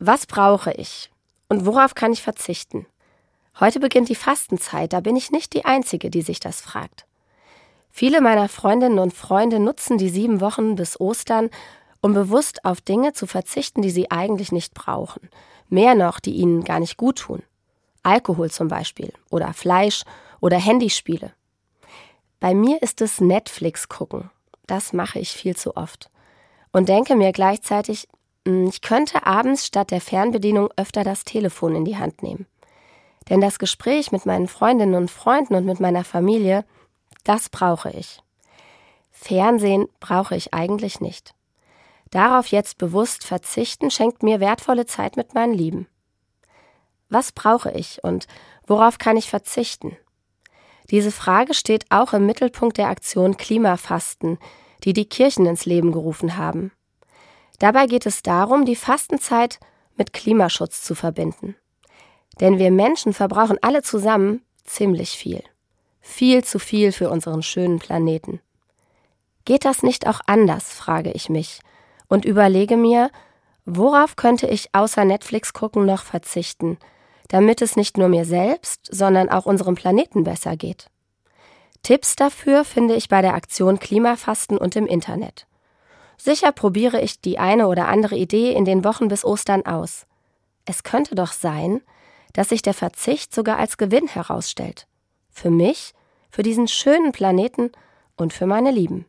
Was brauche ich? Und worauf kann ich verzichten? Heute beginnt die Fastenzeit, da bin ich nicht die Einzige, die sich das fragt. Viele meiner Freundinnen und Freunde nutzen die sieben Wochen bis Ostern, um bewusst auf Dinge zu verzichten, die sie eigentlich nicht brauchen. Mehr noch, die ihnen gar nicht gut tun. Alkohol zum Beispiel oder Fleisch oder Handyspiele. Bei mir ist es Netflix gucken. Das mache ich viel zu oft. Und denke mir gleichzeitig, ich könnte abends statt der Fernbedienung öfter das Telefon in die Hand nehmen. Denn das Gespräch mit meinen Freundinnen und Freunden und mit meiner Familie, das brauche ich. Fernsehen brauche ich eigentlich nicht. Darauf jetzt bewusst verzichten schenkt mir wertvolle Zeit mit meinen Lieben. Was brauche ich und worauf kann ich verzichten? Diese Frage steht auch im Mittelpunkt der Aktion Klimafasten, die die Kirchen ins Leben gerufen haben. Dabei geht es darum, die Fastenzeit mit Klimaschutz zu verbinden. Denn wir Menschen verbrauchen alle zusammen ziemlich viel. Viel zu viel für unseren schönen Planeten. Geht das nicht auch anders, frage ich mich und überlege mir, worauf könnte ich außer Netflix gucken noch verzichten, damit es nicht nur mir selbst, sondern auch unserem Planeten besser geht. Tipps dafür finde ich bei der Aktion Klimafasten und im Internet. Sicher probiere ich die eine oder andere Idee in den Wochen bis Ostern aus. Es könnte doch sein, dass sich der Verzicht sogar als Gewinn herausstellt. Für mich, für diesen schönen Planeten und für meine Lieben.